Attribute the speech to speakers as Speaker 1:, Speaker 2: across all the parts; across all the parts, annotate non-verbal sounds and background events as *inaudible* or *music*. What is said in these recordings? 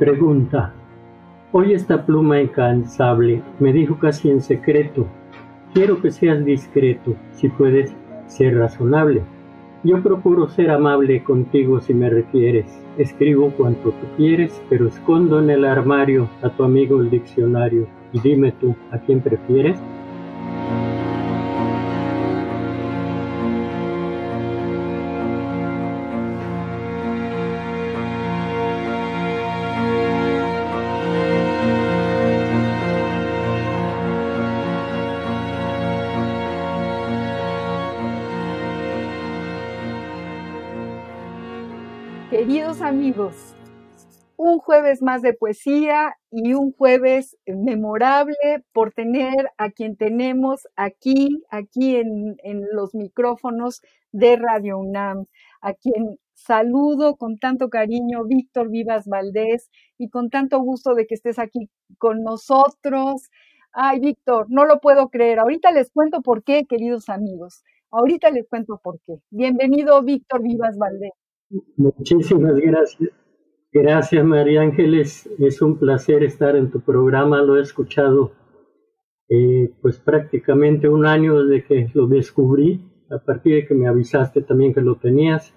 Speaker 1: Pregunta. Hoy esta pluma incansable me dijo casi en secreto, quiero que seas discreto, si puedes ser razonable. Yo procuro ser amable contigo si me requieres. Escribo cuanto tú quieres, pero escondo en el armario a tu amigo el diccionario. Y dime tú, ¿a quién prefieres?
Speaker 2: Amigos, un jueves más de poesía y un jueves memorable por tener a quien tenemos aquí, aquí en, en, los micrófonos de Radio UNAM, a quien saludo con tanto cariño, Víctor Vivas Valdés, y con tanto gusto de que estés aquí con nosotros. Ay, Víctor, no lo puedo creer. Ahorita les cuento por qué, queridos amigos. Ahorita les cuento por qué. Bienvenido, Víctor Vivas Valdés.
Speaker 1: Muchísimas gracias. Gracias, María Ángeles. Es un placer estar en tu programa. Lo he escuchado eh, pues prácticamente un año desde que lo descubrí, a partir de que me avisaste también que lo tenías.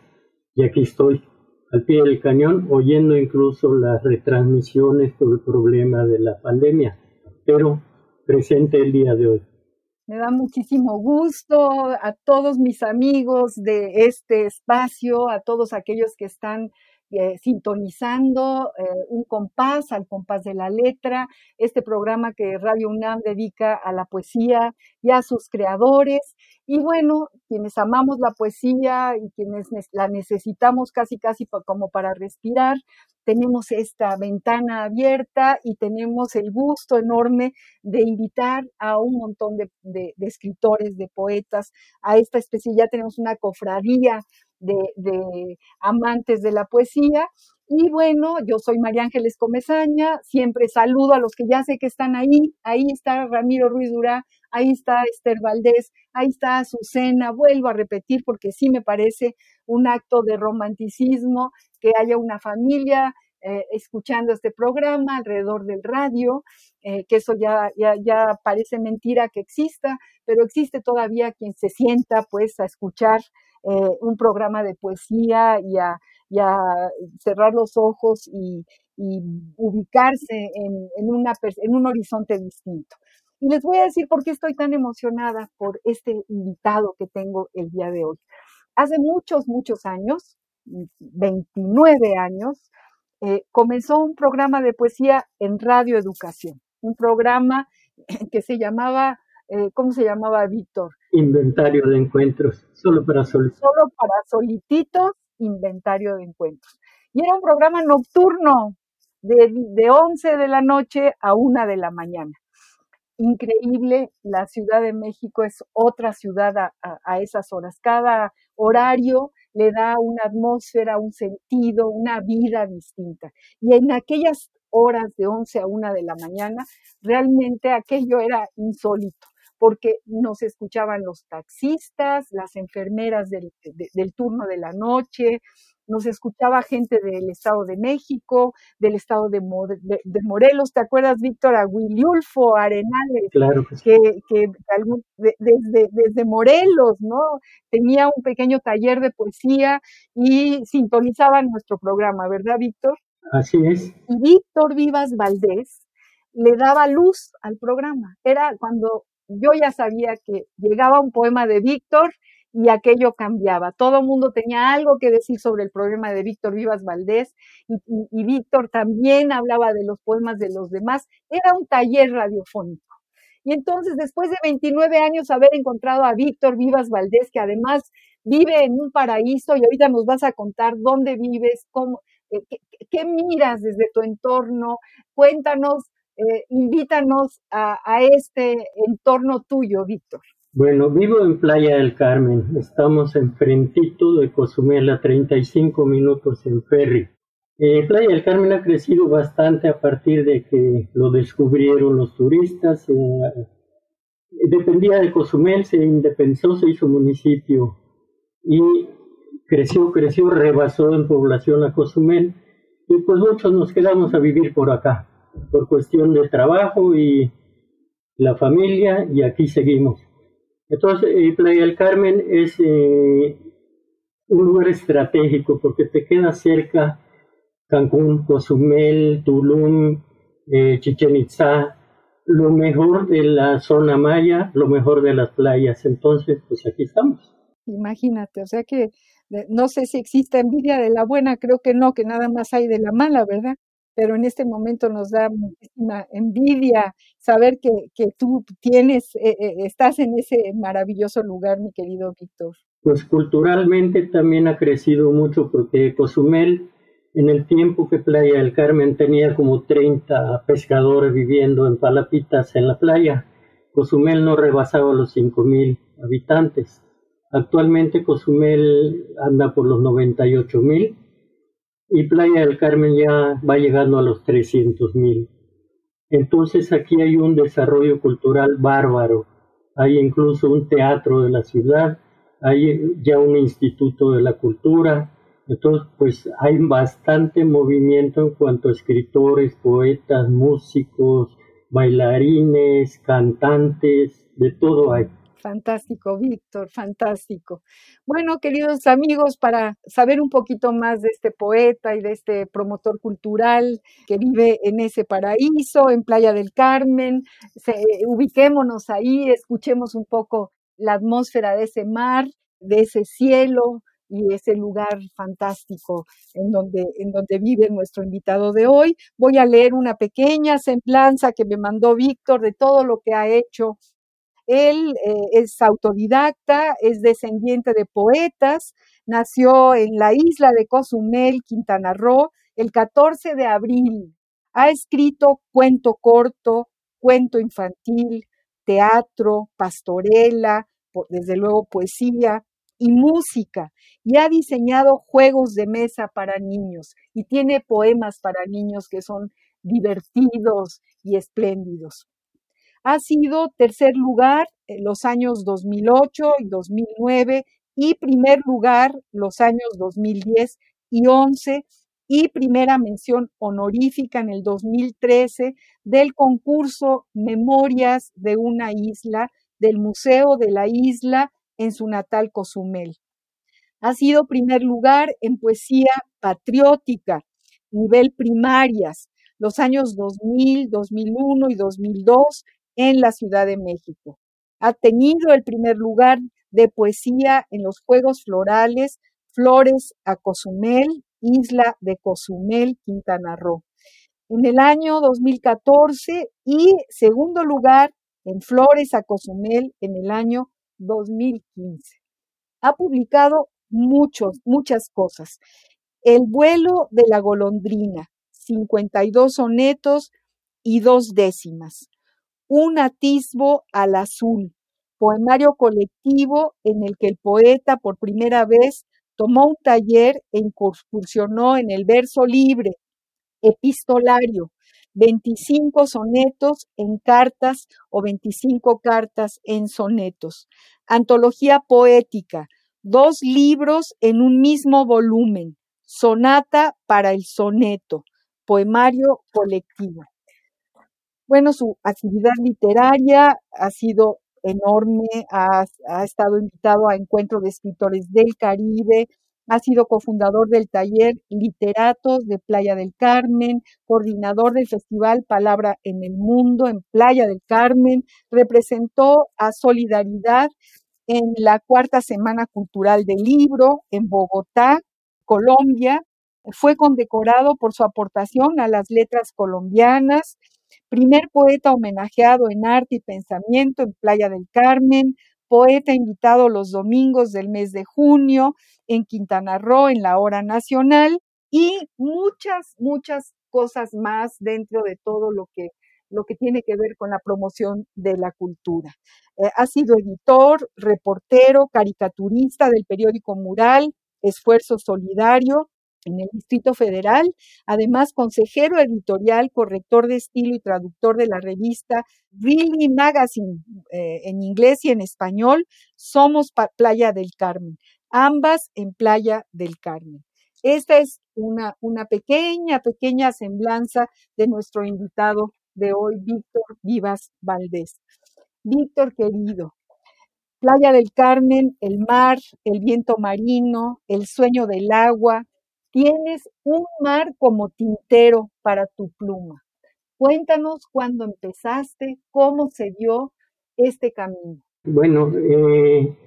Speaker 1: Y aquí estoy, al pie del cañón, oyendo incluso las retransmisiones por el problema de la pandemia, pero presente el día de hoy.
Speaker 2: Me da muchísimo gusto a todos mis amigos de este espacio, a todos aquellos que están eh, sintonizando eh, un compás, al compás de la letra, este programa que Radio UNAM dedica a la poesía y a sus creadores. Y bueno, quienes amamos la poesía y quienes la necesitamos casi, casi como para respirar, tenemos esta ventana abierta y tenemos el gusto enorme de invitar a un montón de, escritores, de poetas, a esta especie, ya tenemos una cofradía de, amantes de la poesía. Y bueno, yo soy María Ángeles Comezaña, siempre saludo a los que ya sé que están ahí. Ahí está Ramiro Ruiz Durá, ahí está Esther Valdés, ahí está Azucena. Vuelvo a repetir porque sí me parece un acto de romanticismo que haya una familia eh, escuchando este programa alrededor del radio, eh, que eso ya, ya, ya, parece mentira que exista, pero existe todavía quien se sienta pues a escuchar eh, un programa de poesía y a, cerrar los ojos y, ubicarse en un horizonte distinto. Y les voy a decir por qué estoy tan emocionada por este invitado que tengo el día de hoy. Hace muchos, muchos años, 29 años, eh, comenzó un programa de poesía en Radio Educación, un programa que se llamaba, eh, ¿cómo se llamaba, Víctor?
Speaker 1: Inventario de encuentros, solo para solitos.
Speaker 2: Solo para solititos, inventario de encuentros. Y era un programa nocturno, de, de 11 de la noche a 1 de la mañana. Increíble, la Ciudad de México es otra ciudad a, a, esas horas. Cada horario le da una atmósfera, un sentido, una vida distinta. Y en aquellas horas de 11 a 1 de la mañana, realmente aquello era insólito porque nos escuchaban los taxistas, las enfermeras del, de, del turno de la noche, nos escuchaba gente del Estado de México, del Estado de, de, de Morelos, ¿te acuerdas, Víctor? A Wilulfo Arenales,
Speaker 1: claro que, sí.
Speaker 2: que, que algún, de, desde, desde Morelos, ¿no? Tenía un pequeño taller de poesía y sintonizaba nuestro programa, ¿verdad, Víctor?
Speaker 1: Así es.
Speaker 2: Y Víctor Vivas Valdés le daba luz al programa. Era cuando yo ya sabía que llegaba un poema de Víctor y aquello cambiaba. Todo el mundo tenía algo que decir sobre el poema de Víctor Vivas Valdés y, Víctor también hablaba de los poemas de los demás. Era un taller radiofónico. Y entonces, después de 29 años haber encontrado a Víctor Vivas Valdés, que además vive en un paraíso y ahorita nos vas a contar dónde vives, cómo, eh, qué, miras desde tu entorno, cuéntanos, eh, invítanos a, este entorno tuyo, Víctor.
Speaker 1: Bueno, vivo en Playa del Carmen. Estamos enfrentito de Cozumel a 35 minutos en ferry. Eh, Playa del Carmen ha crecido bastante a partir de que lo descubrieron los turistas. Eh, dependía de Cozumel, se independizó, se hizo municipio y creció, creció, rebasó en población a Cozumel y pues muchos nos quedamos a vivir por acá, por cuestión de trabajo y la familia y aquí seguimos. Entonces, eh, Playa del Carmen es eh, un lugar estratégico porque te queda cerca Cancún, Cozumel, Tulum, eh, Chichen Itza, lo mejor de la zona maya, lo mejor de las playas. Entonces, pues aquí estamos.
Speaker 2: Imagínate, o sea que no sé si existe envidia de la buena, creo que no, que nada más hay de la mala, ¿verdad? Pero en este momento nos da muchísima envidia saber que, que tú tienes, eh, eh, estás en ese maravilloso lugar, mi querido Víctor.
Speaker 1: Pues culturalmente también ha crecido mucho porque Cozumel, en el tiempo que Playa del Carmen tenía como 30 pescadores viviendo en palapitas en la playa, Cozumel no rebasaba los 5.000 habitantes. Actualmente Cozumel anda por los 98 mil y Playa del Carmen ya va llegando a los 300 mil. Entonces aquí hay un desarrollo cultural bárbaro. Hay incluso un teatro de la ciudad, hay ya un instituto de la cultura. Entonces, pues hay bastante movimiento en cuanto a escritores, poetas, músicos, bailarines, cantantes, de todo hay.
Speaker 2: Fantástico, Víctor, fantástico. Bueno, queridos amigos, para saber un poquito más de este poeta y de este promotor cultural que vive en ese paraíso, en Playa del Carmen, ubiquémonos ahí, escuchemos un poco la atmósfera de ese mar, de ese cielo y ese lugar fantástico en donde, en donde vive nuestro invitado de hoy. Voy a leer una pequeña semblanza que me mandó Víctor de todo lo que ha hecho él eh, es autodidacta, es descendiente de poetas, nació en la isla de Cozumel, Quintana Roo, el 14 de abril. Ha escrito cuento corto, cuento infantil, teatro, pastorela, desde luego poesía y música, y ha diseñado juegos de mesa para niños y tiene poemas para niños que son divertidos y espléndidos. Ha sido tercer lugar en los años 2008 y 2009 y primer lugar los años 2010 y 11 y primera mención honorífica en el 2013 del concurso Memorias de una isla del Museo de la Isla en su natal Cozumel. Ha sido primer lugar en poesía patriótica, nivel primarias, los años 2000, 2001 y 2002 en la Ciudad de México. Ha tenido el primer lugar de poesía en los Juegos Florales Flores a Cozumel, Isla de Cozumel, Quintana Roo. En el año 2014 y segundo lugar en Flores a Cozumel en el año 2015. Ha publicado muchos, muchas cosas. El vuelo de la golondrina, 52 sonetos y dos décimas. Un atisbo al azul, poemario colectivo en el que el poeta por primera vez tomó un taller e incursionó en el verso libre, epistolario, 25 sonetos en cartas o 25 cartas en sonetos. Antología poética, dos libros en un mismo volumen. Sonata para el soneto, poemario colectivo. Bueno, su actividad literaria ha sido enorme, ha, estado invitado a encuentros de escritores del Caribe, ha sido cofundador del taller Literatos de Playa del Carmen, coordinador del festival Palabra en el Mundo en Playa del Carmen, representó a Solidaridad en la cuarta Semana Cultural del Libro en Bogotá, Colombia. Fue condecorado por su aportación a las letras colombianas, primer poeta homenajeado en arte y pensamiento en Playa del Carmen, poeta invitado los domingos del mes de junio en Quintana Roo en la hora nacional y muchas, muchas cosas más dentro de todo lo que, lo que tiene que ver con la promoción de la cultura. Eh, ha sido editor, reportero, caricaturista del periódico Mural, Esfuerzo Solidario, en el Distrito Federal, además consejero editorial, corrector de estilo y traductor de la revista Really Magazine eh, en inglés y en español, Somos Playa del Carmen, ambas en Playa del Carmen. Esta es una, una pequeña, pequeña semblanza de nuestro invitado de hoy, Víctor Vivas Valdés. Víctor querido, Playa del Carmen, el mar, el viento marino, el sueño del agua, Tienes un mar como tintero para tu pluma. Cuéntanos cuándo empezaste, cómo se dio este camino.
Speaker 1: Bueno, eh,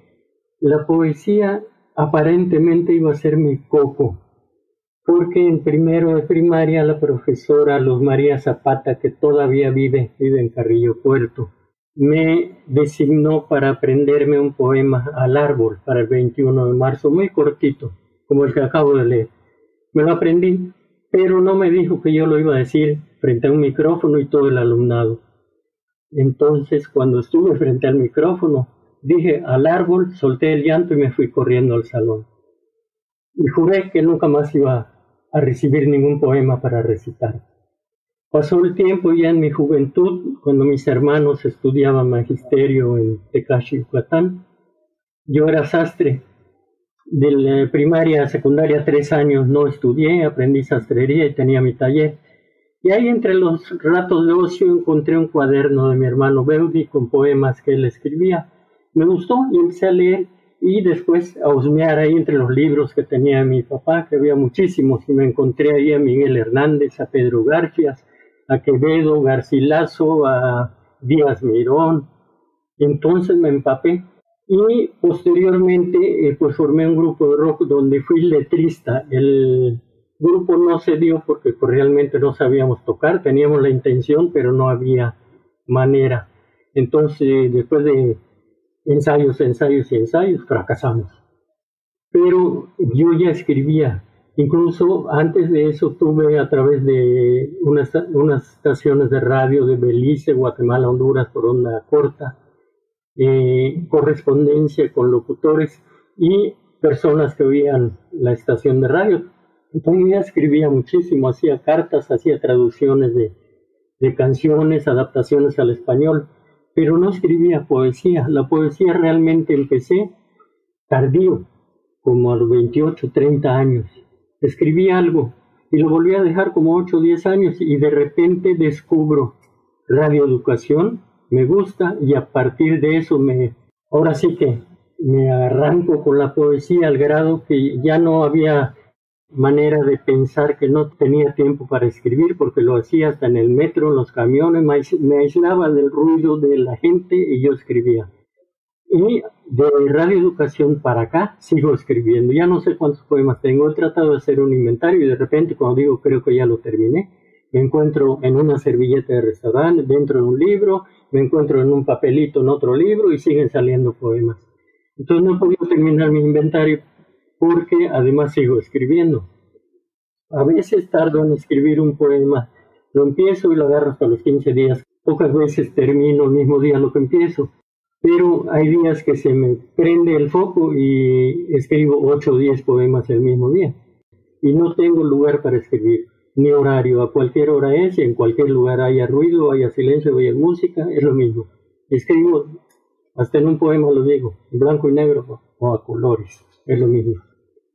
Speaker 1: la poesía aparentemente iba a ser mi coco, porque en primero de primaria la profesora Luz María Zapata, que todavía vive, vive en Carrillo Puerto, me designó para aprenderme un poema al árbol para el 21 de marzo, muy cortito, como el que acabo de leer. Me lo aprendí, pero no me dijo que yo lo iba a decir frente a un micrófono y todo el alumnado. Entonces, cuando estuve frente al micrófono, dije al árbol, solté el llanto y me fui corriendo al salón. Y juré que nunca más iba a recibir ningún poema para recitar. Pasó el tiempo ya en mi juventud, cuando mis hermanos estudiaban magisterio en Tecashi, Yucatán. Yo era sastre de primaria a secundaria, tres años no estudié, aprendí sastrería y tenía mi taller. Y ahí entre los ratos de ocio encontré un cuaderno de mi hermano Beudi con poemas que él escribía. Me gustó y empecé a leer y después a husmear ahí entre los libros que tenía mi papá, que había muchísimos, y me encontré ahí a Miguel Hernández, a Pedro Garfias, a Quevedo, Garcilaso, a Díaz Mirón. Entonces me empapé y posteriormente eh, pues formé un grupo de rock donde fui letrista. El grupo no se dio porque pues, realmente no sabíamos tocar, teníamos la intención pero no había manera. Entonces después de ensayos, ensayos y ensayos fracasamos. Pero yo ya escribía, incluso antes de eso tuve a través de unas, unas estaciones de radio de Belice, Guatemala, Honduras por onda corta, eh, correspondencia con locutores y personas que oían la estación de radio. Entonces ya escribía muchísimo, hacía cartas, hacía traducciones de, canciones, adaptaciones al español, pero no escribía poesía. La poesía realmente empecé tardío, como a los 28, 30 años. Escribí algo y lo volví a dejar como 8 o 10 años y de repente descubro radioeducación me gusta y a partir de eso me, ahora sí que me arranco con la poesía al grado que ya no había manera de pensar que no tenía tiempo para escribir porque lo hacía hasta en el metro, en los camiones, me aislaba del ruido de la gente y yo escribía. Y de Radio Educación para acá sigo escribiendo. Ya no sé cuántos poemas tengo. He tratado de hacer un inventario y de repente cuando digo creo que ya lo terminé, me encuentro en una servilleta de restaurante, dentro de un libro, me encuentro en un papelito en otro libro y siguen saliendo poemas. Entonces no he podido terminar mi inventario porque además sigo escribiendo. A veces tardo en escribir un poema, lo empiezo y lo agarro hasta los 15 días. Pocas veces termino el mismo día lo que empiezo, pero hay días que se me prende el foco y escribo 8 o 10 poemas el mismo día. Y no tengo lugar para escribir ni horario, a cualquier hora es, en cualquier lugar haya ruido, haya silencio, haya música, es lo mismo. Escribo, hasta en un poema lo digo, en blanco y negro o a colores, es lo mismo.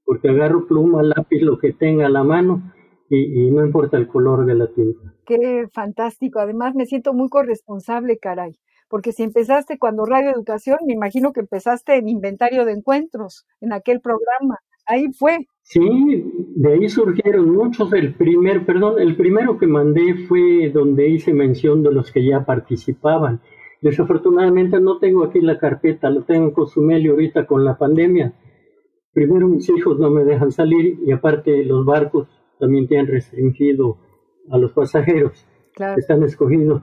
Speaker 1: Porque agarro pluma, lápiz, lo que tenga a la mano y, y no importa el color de la tinta.
Speaker 2: Qué fantástico, además me siento muy corresponsable, caray porque si empezaste cuando Radio Educación, me imagino que empezaste en inventario de encuentros, en aquel programa. ahí fue.
Speaker 1: Sí, de ahí surgieron muchos. El primer, perdón, el primero que mandé fue donde hice mención de los que ya participaban. Desafortunadamente no tengo aquí la carpeta, lo tengo en Cozumel y ahorita con la pandemia. Primero mis hijos no me dejan salir y aparte los barcos también tienen restringido a los pasajeros. Están escogidos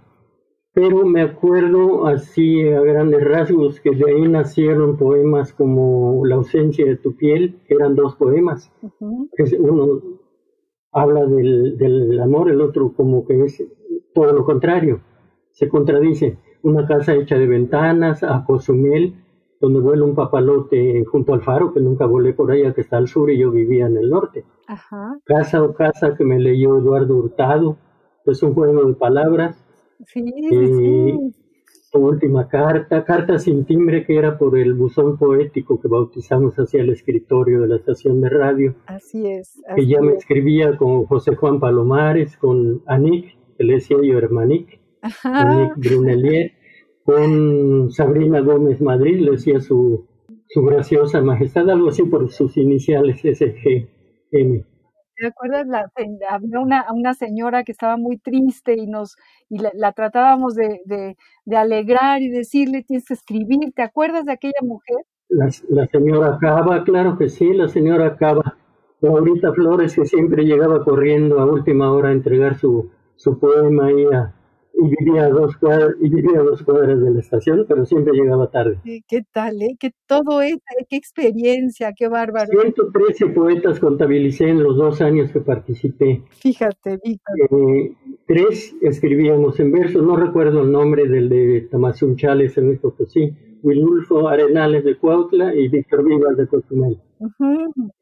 Speaker 1: pero me acuerdo así a grandes rasgos que de ahí nacieron poemas como La ausencia de tu piel, que eran dos poemas. Uno habla del, del, amor, el otro como que es todo lo contrario, se contradice. Una casa hecha de ventanas a Cozumel, donde vuela un papalote junto al faro, que nunca volé por allá, que está al sur y yo vivía en el norte. Casa o casa que me leyó Eduardo Hurtado, es un juego de palabras
Speaker 2: Sí, sí,
Speaker 1: Tu última carta, carta sin timbre que era por el buzón poético que bautizamos hacia el escritorio de la estación de radio.
Speaker 2: Así es.
Speaker 1: que ya me escribía con José Juan Palomares, con Anik, que le decía yo Hermanic, Anik Brunelier, con Sabrina Gómez Madrid, le decía su, su graciosa majestad, algo así por sus iniciales, SGM.
Speaker 2: ¿Te acuerdas? La, había una, una señora que estaba muy triste y nos y la, tratábamos de, de, alegrar y decirle, tienes que escribir. ¿Te acuerdas de aquella mujer?
Speaker 1: La, la señora Cava, claro que sí, la señora Cava. Ahorita Flores, que siempre llegaba corriendo a última hora a entregar su, su poema ahí a, y vivía a dos cuadras, y vivía dos cuadras de la estación, pero siempre llegaba tarde.
Speaker 2: ¿Qué, tal, eh? Que todo es, eh, qué experiencia, qué bárbaro.
Speaker 1: 113 poetas contabilicé en los dos años que participé.
Speaker 2: Fíjate, Víctor.
Speaker 1: Eh, tres escribíamos en verso, no recuerdo el nombre del de Tamazunchales en México, sí, Wilulfo Arenales de Cuautla y Víctor Vivas de Cozumel.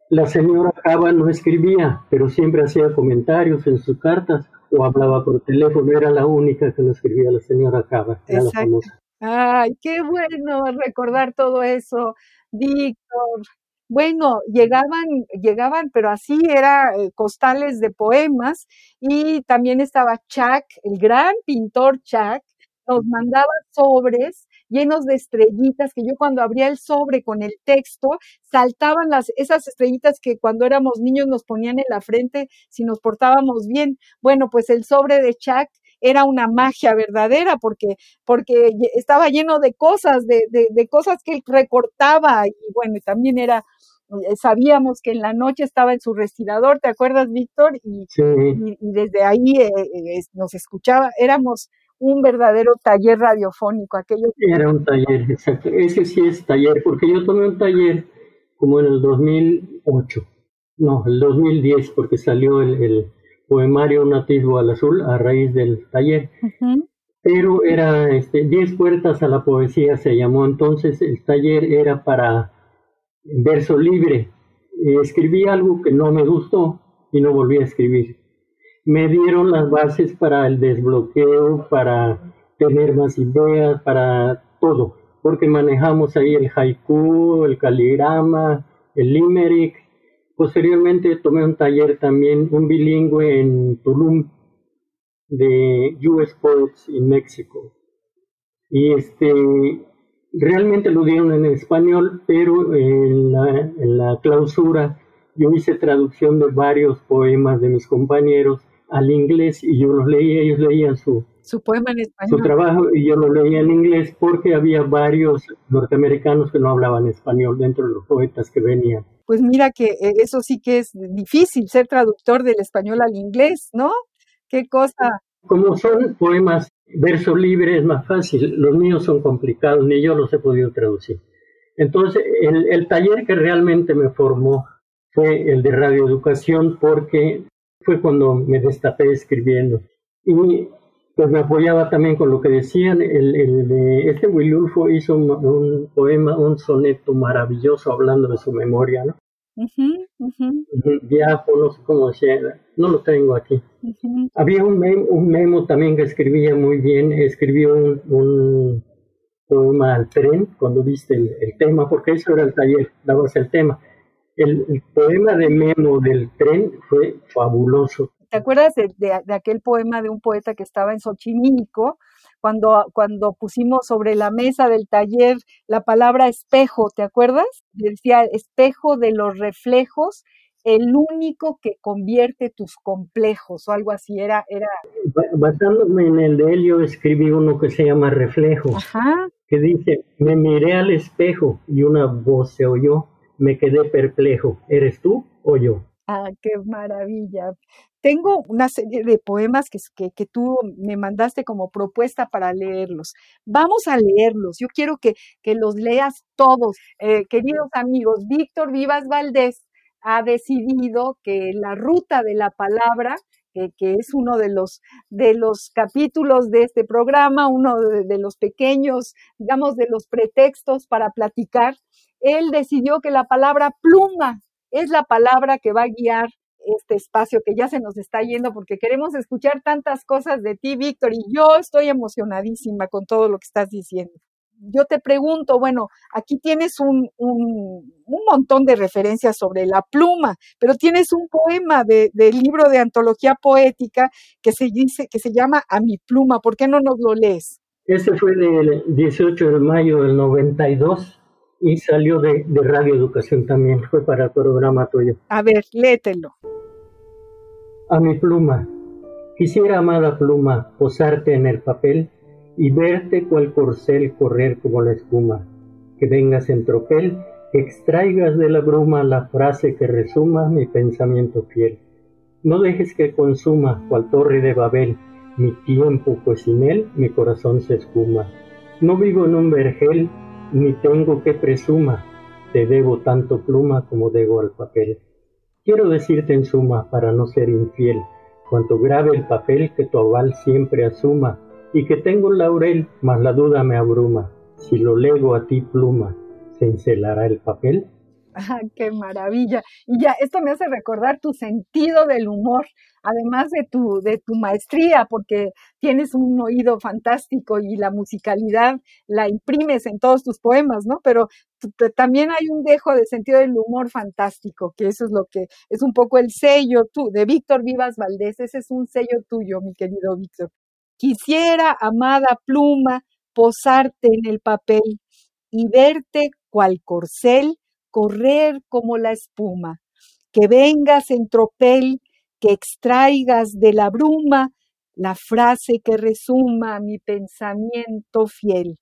Speaker 1: La señora Cava no escribía, pero siempre hacía comentarios en sus cartas o hablaba por teléfono, era la única que lo escribía la señora Cava, era la famosa.
Speaker 2: Ay, qué bueno recordar todo eso, Víctor. Bueno, llegaban, llegaban, pero así era eh, costales de poemas y también estaba Chuck, el gran pintor Chuck, nos mandaba sobres llenos de estrellitas, que yo cuando abría el sobre con el texto, saltaban las, esas estrellitas que cuando éramos niños nos ponían en la frente si nos portábamos bien. Bueno, pues el sobre de Chuck era una magia verdadera porque, porque estaba lleno de cosas, de, de, cosas que él recortaba y bueno, también era eh, sabíamos que en la noche estaba en su respirador, ¿te acuerdas, Víctor? Y, y, desde ahí eh, eh, nos escuchaba, éramos un verdadero taller radiofónico, aquello.
Speaker 1: Era un taller, exacto. Ese sí es taller, porque yo tomé un taller como en el 2008, no, el 2010, porque salió el, poemario Un atisbo al azul a raíz del taller. Pero era este, 10 puertas a la poesía, se llamó entonces. El taller era para verso libre. escribí algo que no me gustó y no volví a escribir me dieron las bases para el desbloqueo, para tener más ideas, para todo, porque manejamos ahí el haiku, el caligrama, el limerick. Posteriormente tomé un taller también, un bilingüe en Tulum, de US Poets en México. Y este, realmente lo dieron en español, pero en la clausura yo hice traducción de varios poemas de mis compañeros al inglés y yo los leía, ellos leían su,
Speaker 2: su poema en español.
Speaker 1: Su trabajo y yo lo leía en inglés porque había varios norteamericanos que no hablaban español dentro de los poetas que venían.
Speaker 2: Pues mira que eh, eso sí que es difícil, ser traductor del español al inglés, ¿no? Qué cosa.
Speaker 1: Como son poemas verso libre es más fácil, los míos son complicados, ni yo los he podido traducir. Entonces, el, el taller que realmente me formó fue el de radioeducación porque fue cuando me destapé escribiendo. Y pues me apoyaba también con lo que decían. El, el de, este Wilulfo hizo un, poema, un soneto maravilloso hablando de su memoria, ¿no? Ya, no sé cómo decía, no lo tengo aquí. Había un memo, un memo también que escribía muy bien, escribió un, poema al tren cuando viste el, el, tema, porque eso era el taller, dabas el tema. El, poema de Memo del tren fue fabuloso.
Speaker 2: ¿Te acuerdas de, aquel poema de un poeta que estaba en Xochimilco cuando, cuando pusimos sobre la mesa del taller la palabra espejo, ¿te acuerdas? Decía espejo de los reflejos, el único que convierte tus complejos o algo así, era... era...
Speaker 1: Basándome en el de él, yo escribí uno que se llama Reflejo,
Speaker 2: Ajá.
Speaker 1: que dice, me miré al espejo y una voz se oyó, me quedé perplejo, ¿eres tú o yo?
Speaker 2: Ah, qué maravilla. Tengo una serie de poemas que, que, tú me mandaste como propuesta para leerlos. Vamos a leerlos. Yo quiero que, que los leas todos. Eh, queridos amigos, Víctor Vivas Valdés ha decidido que la ruta de la palabra, que, que es uno de los, de los capítulos de este programa, uno de, de los pequeños, digamos, de los pretextos para platicar, él decidió que la palabra pluma es la palabra que va a guiar este espacio que ya se nos está yendo porque queremos escuchar tantas cosas de ti, Víctor, y yo estoy emocionadísima con todo lo que estás diciendo. Yo te pregunto, bueno, aquí tienes un, un, un montón de referencias sobre la pluma, pero tienes un poema de, del libro de antología poética que se dice, que se llama A mi pluma. ¿Por qué no nos lo lees?
Speaker 1: Ese fue del 18 de mayo del 92 y salió de, de Radio Educación también, fue para el programa tuyo.
Speaker 2: A ver, léetelo.
Speaker 1: A mi pluma, quisiera, amada pluma, posarte en el papel y verte cual corcel correr como la espuma, que vengas en tropel, que extraigas de la bruma la frase que resuma mi pensamiento fiel. No dejes que consuma, cual torre de Babel, mi tiempo, pues sin él mi corazón se esfuma. No vivo en un vergel, ni tengo que presuma, te debo tanto pluma como debo al papel. Quiero decirte en suma, para no ser infiel, cuanto grave el papel que tu aval siempre asuma, y que tengo un laurel, mas la duda me abruma. Si lo lego a ti pluma, ¿se encelará el papel?
Speaker 2: Ah, qué maravilla. Y ya, esto me hace recordar tu sentido del humor, además de tu, de tu maestría, porque tienes un oído fantástico y la musicalidad la imprimes en todos tus poemas, ¿no? Pero también hay un dejo de sentido del humor fantástico, que eso es lo que es un poco el sello tú, de Víctor Vivas Valdés. Ese es un sello tuyo, mi querido Víctor. Quisiera, amada pluma, posarte en el papel y verte cual corcel correr como la espuma, que vengas en tropel, que extraigas de la bruma la frase que resuma mi pensamiento fiel.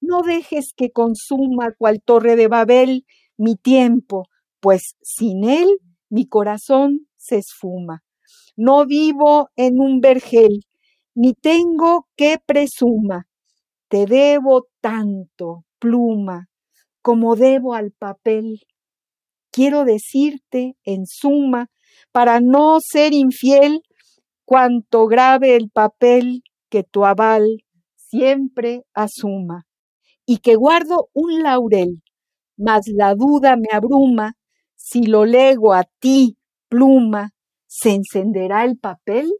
Speaker 2: No dejes que consuma cual torre de Babel mi tiempo, pues sin él mi corazón se esfuma. No vivo en un vergel, ni tengo que presuma. Te debo tanto, pluma, como debo al papel. Quiero decirte, en suma, para no ser infiel, cuanto grave el papel que tu aval siempre asuma, y que guardo un laurel, mas la duda me abruma, si lo lego a ti, pluma, ¿se encenderá el papel?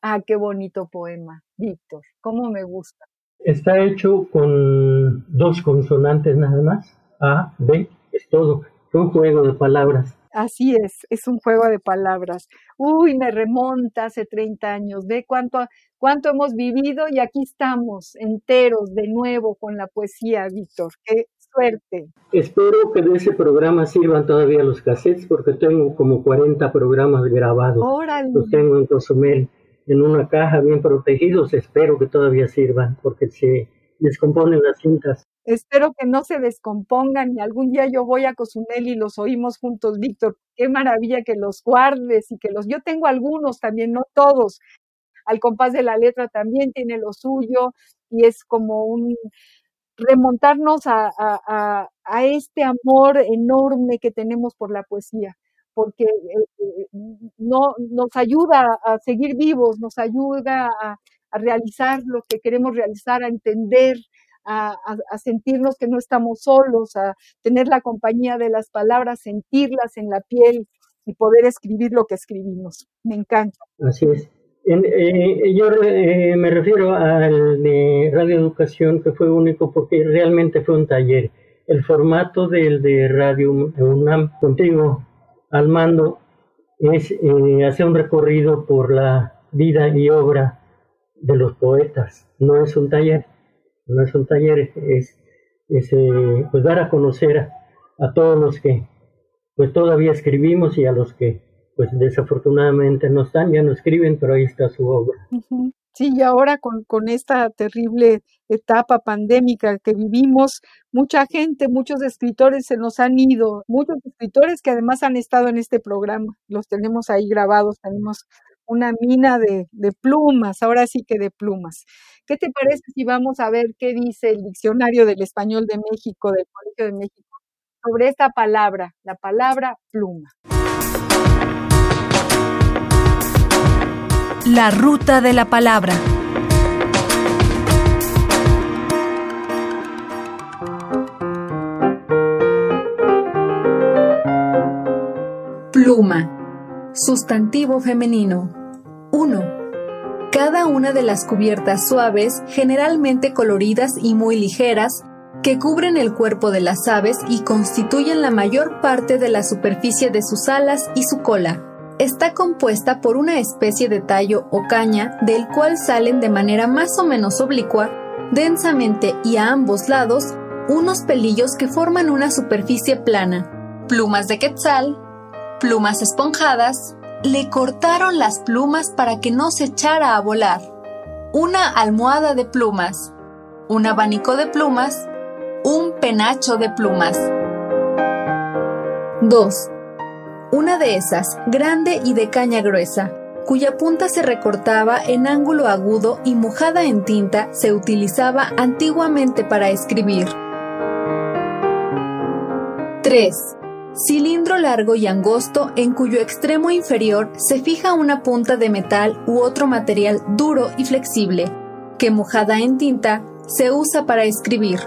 Speaker 2: Ah, qué bonito poema, Víctor, cómo me gusta.
Speaker 1: Está hecho con dos consonantes nada más. A, B, es todo. Es un juego de palabras.
Speaker 2: Así es, es un juego de palabras. Uy, me remonta hace 30 años. Ve cuánto, cuánto hemos vivido y aquí estamos, enteros, de nuevo con la poesía, Víctor. Qué suerte.
Speaker 1: Espero que de ese programa sirvan todavía los cassettes porque tengo como 40 programas grabados.
Speaker 2: Órale.
Speaker 1: Los tengo en Cozumel, en una caja bien protegidos. Espero que todavía sirvan porque se descomponen las cintas.
Speaker 2: Espero que no se descompongan y algún día yo voy a Cozumel y los oímos juntos, Víctor. Qué maravilla que los guardes y que los... Yo tengo algunos también, no todos. Al compás de la letra también tiene lo suyo y es como un remontarnos a, a, a, este amor enorme que tenemos por la poesía porque eh, no, nos ayuda a seguir vivos, nos ayuda a realizar lo que queremos realizar, a entender, a, sentirnos que no estamos solos, a tener la compañía de las palabras, sentirlas en la piel y poder escribir lo que escribimos. Me encanta.
Speaker 1: Así es. En, eh, yo eh, me refiero al de Radio Educación, que fue único porque realmente fue un taller. El formato del de Radio UNAM contigo al mando es eh, hacer un recorrido por la vida y obra de los poetas. No es un taller, no es un taller, es, es eh, pues dar a conocer a, a, todos los que pues todavía escribimos y a los que pues desafortunadamente no están, ya no escriben, pero ahí está su obra.
Speaker 2: Sí, y ahora con, con esta terrible etapa pandémica que vivimos, mucha gente, muchos escritores se nos han ido, muchos escritores que además han estado en este programa, los tenemos ahí grabados, tenemos una mina de, de, plumas, ahora sí que de plumas. ¿Qué te parece si vamos a ver qué dice el diccionario del español de México, del Colegio de México, sobre esta palabra, la palabra pluma?
Speaker 3: La ruta de la palabra.
Speaker 4: Pluma. Sustantivo femenino. 1. Cada una de las cubiertas suaves, generalmente coloridas y muy ligeras, que cubren el cuerpo de las aves y constituyen la mayor parte de la superficie de sus alas y su cola está compuesta por una especie de tallo o caña del cual salen de manera más o menos oblicua, densamente y a ambos lados, unos pelillos que forman una superficie plana. Plumas de quetzal, plumas esponjadas, le cortaron las plumas para que no se echara a volar. Una almohada de plumas, un abanico de plumas, un penacho de plumas. 2 una de esas, grande y de caña gruesa, cuya punta se recortaba en ángulo agudo y mojada en tinta, se utilizaba antiguamente para escribir. 3. Cilindro largo y angosto en cuyo extremo inferior se fija una punta de metal u otro material duro y flexible, que mojada en tinta se usa para escribir.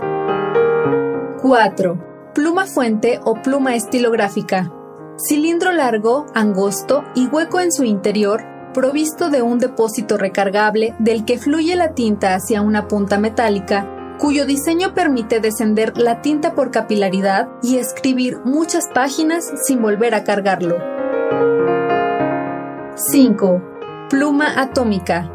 Speaker 4: 4. Pluma fuente o pluma estilográfica Cilindro largo, angosto y hueco en su interior, provisto de un depósito recargable del que fluye la tinta hacia una punta metálica, cuyo diseño permite descender la tinta por capilaridad y escribir muchas páginas sin volver a cargarlo. 5. Pluma atómica.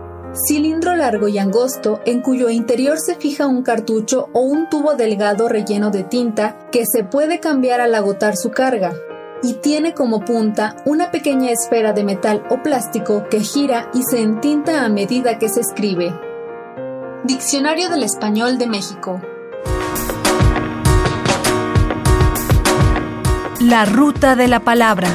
Speaker 4: Cilindro largo y angosto en cuyo interior se fija un cartucho o un tubo delgado relleno de tinta que se puede cambiar al agotar su carga y tiene como punta una pequeña esfera de metal o plástico que gira y se entinta a medida que se escribe. Diccionario del Español de México.
Speaker 3: La ruta de la palabra.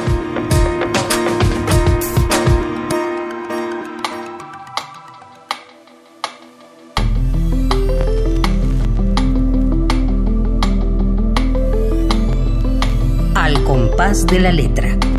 Speaker 5: de la letra.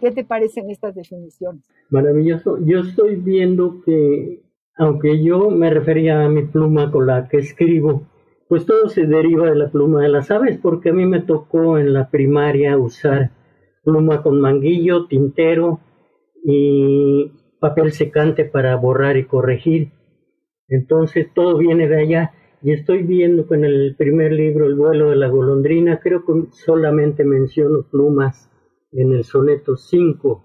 Speaker 2: ¿Qué te parecen estas definiciones?
Speaker 1: Maravilloso. Yo estoy viendo que, aunque yo me refería a mi pluma con la que escribo, pues todo se deriva de la pluma de las aves, porque a mí me tocó en la primaria usar pluma con manguillo, tintero y papel secante para borrar y corregir. Entonces todo viene de allá. Y estoy viendo que en el primer libro, El vuelo de la golondrina, creo que solamente menciono plumas en el soneto 5,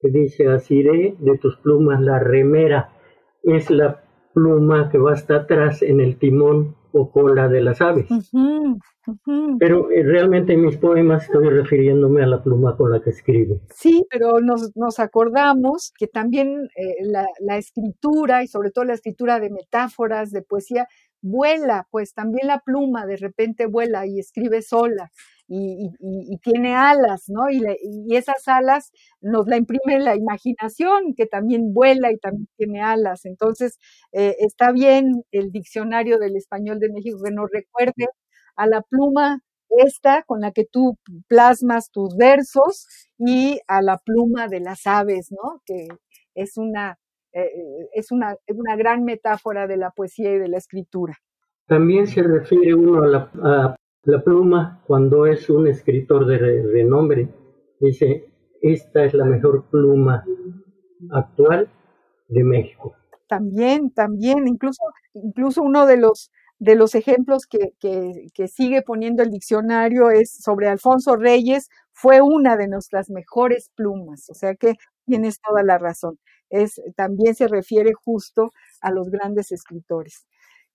Speaker 1: que dice, asiré de tus plumas la remera. Es la pluma que va hasta atrás en el timón o cola de las aves. Pero eh, realmente en mis poemas estoy refiriéndome a la pluma con la que escribo.
Speaker 2: Sí, pero nos, nos acordamos que también eh, la, la, escritura y sobre todo la escritura de metáforas, de poesía, vuela, pues también la pluma de repente vuela y escribe sola y, y, tiene alas, ¿no? Y, y, esas alas nos la imprime la imaginación, que también vuela y también tiene alas. Entonces, eh, está bien el diccionario del español de México que nos recuerde a la pluma esta con la que tú plasmas tus versos y a la pluma de las aves, ¿no? Que es una, eh, es una, una gran metáfora de la poesía y de la escritura.
Speaker 1: También se refiere uno a la, la pluma cuando es un escritor de renombre. Dice, esta es la mejor pluma actual de México.
Speaker 2: También, también, incluso, incluso uno de los de los ejemplos que, que, sigue poniendo el diccionario es sobre Alfonso Reyes, fue una de nuestras mejores plumas, o sea que tienes toda la razón. Es, también se refiere justo a los grandes escritores.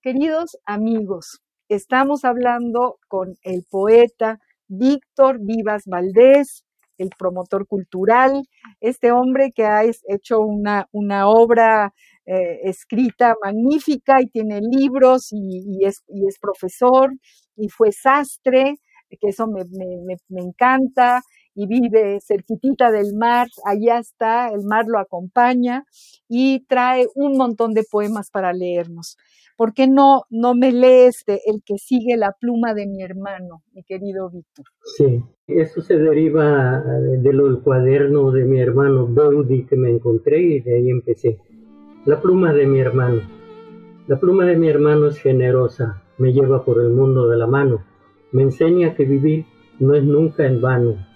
Speaker 2: Queridos amigos, estamos hablando con el poeta Víctor Vivas Valdés, el promotor cultural, este hombre que ha hecho una, una obra eh, escrita magnífica y tiene libros y, es, y, es, profesor y fue sastre, que eso me, me, me encanta, y vive cerquitita del mar, allá está, el mar lo acompaña y trae un montón de poemas para leernos. ¿Por qué no, no me lees el que sigue la pluma de mi hermano, mi querido Víctor?
Speaker 1: Sí, eso se deriva de lo del cuaderno de mi hermano Beudi que me encontré y de ahí empecé. La pluma de mi hermano. La pluma de mi hermano es generosa, me lleva por el mundo de la mano, me enseña que vivir no es nunca en vano.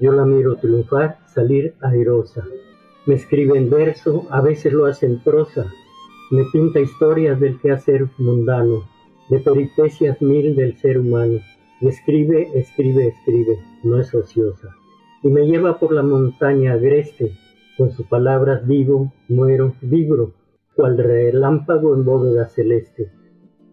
Speaker 1: Yo la miro triunfar, salir airosa. Me escribe en verso, a veces lo hace en prosa, me pinta historias del quehacer mundano, de peripecias mil del ser humano, y escribe, escribe, escribe, no es ociosa, y me lleva por la montaña agreste, con sus palabras vivo, muero, vibro, cual relámpago en bóveda celeste.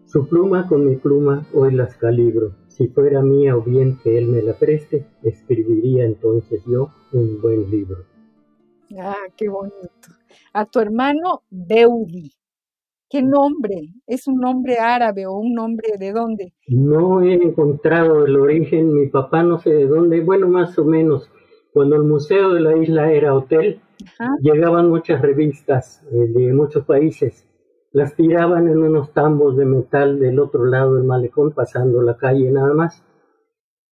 Speaker 1: Su pluma con mi pluma hoy las calibro, si fuera mía o bien que él me la preste, escribiría entonces yo un buen libro.
Speaker 2: Ah, qué bonito. A tu hermano Beudi. ¿Qué nombre? ¿Es un nombre árabe o un nombre de dónde?
Speaker 1: No he encontrado el origen, mi papá no sé de dónde, bueno, más o menos. Cuando el Museo de la Isla era hotel, llegaban muchas revistas eh, de muchos países. Las tiraban en unos tambos de metal del otro lado del malecón, pasando la calle nada más.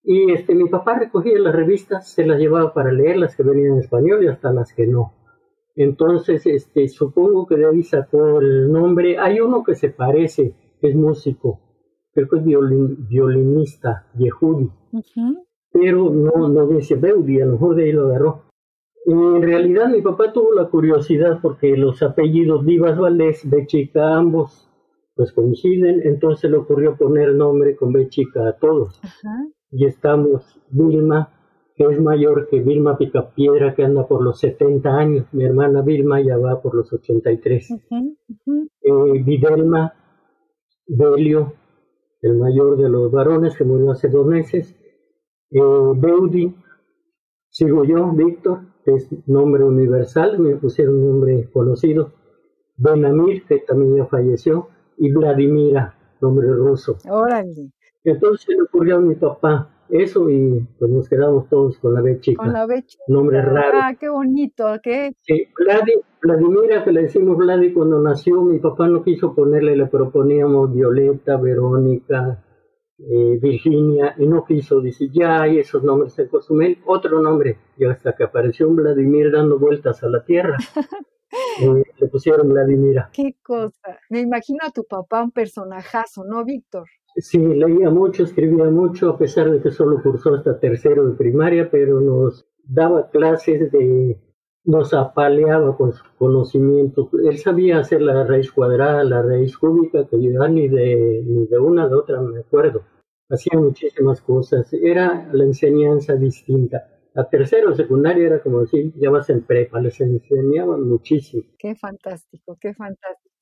Speaker 1: Y este, mi papá recogía las revistas, se las llevaba para leer, las que venían en español y hasta las que no. Entonces, este, supongo que de ahí sacó el nombre. Hay uno que se parece, es músico, creo que es violinista, Yehudi, pero no, no dice Beudi, a lo mejor de ahí lo agarró. En realidad mi papá tuvo la curiosidad porque los apellidos Vivas Valdés, B chica ambos, pues coinciden, entonces le ocurrió poner nombre con B chica a todos. Y estamos Vilma, que es mayor que Vilma Picapiedra, que anda por los 70 años. Mi hermana Vilma ya va por los 83. Eh, Videlma, Belio, el mayor de los varones, que murió hace dos meses. Eh, Beudi, sigo yo, Víctor, es nombre universal, me pusieron nombre conocido. Benamir, que también ya falleció. Y Vladimira, nombre ruso.
Speaker 2: Órale.
Speaker 1: Entonces le ocurrió a mi papá eso y pues nos quedamos todos con la B chica.
Speaker 2: Con la B chica.
Speaker 1: Nombre raro.
Speaker 2: Ah, qué bonito, ¿qué?
Speaker 1: Sí, Vladimira, que le decimos Vladi cuando nació, mi papá no quiso ponerle, le proponíamos Violeta, Verónica, eh, Virginia, y no quiso, dice, ya hay esos nombres en Cozumel, otro nombre, y hasta que apareció un Vladimir dando vueltas a la tierra. *laughs* Eh, le pusieron Vladimira.
Speaker 2: Qué cosa. Me imagino a tu papá un personajazo, ¿no, Víctor?
Speaker 1: Sí, leía mucho, escribía mucho, a pesar de que solo cursó hasta tercero de primaria, pero nos daba clases de, nos apaleaba con su conocimiento. Él sabía hacer la raíz cuadrada, la raíz cúbica, que yo ni de, ni de una de otra me acuerdo. Hacía muchísimas cosas. Era la enseñanza distinta. A tercero de secundaria era como decir, ya vas en prepa, les enseñaban muchísimo.
Speaker 2: Qué fantástico, qué fantástico.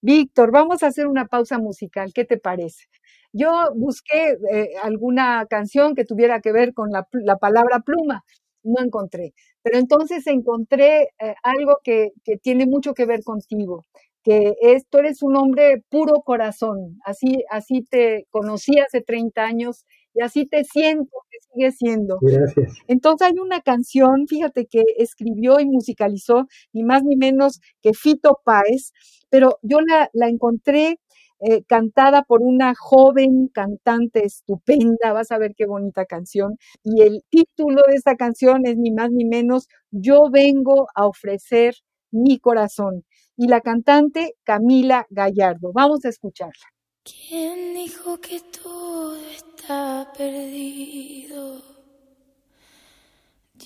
Speaker 2: Víctor, vamos a hacer una pausa musical, ¿qué te parece? Yo busqué eh, alguna canción que tuviera que ver con la, palabra pluma, no encontré, pero entonces encontré eh, algo que, tiene mucho que ver contigo, que es, tú eres un hombre puro corazón, así, así te conocí hace 30 años y así te siento que sigue siendo.
Speaker 1: Gracias.
Speaker 2: Entonces hay una canción, fíjate que escribió y musicalizó ni más ni menos que Fito Páez, pero yo la, la encontré eh, cantada por una joven cantante estupenda, vas a ver qué bonita canción. Y el título de esta canción es ni más ni menos Yo vengo a ofrecer mi corazón. Y la cantante Camila Gallardo. Vamos a escucharla.
Speaker 6: ¿Quién dijo que todo está perdido?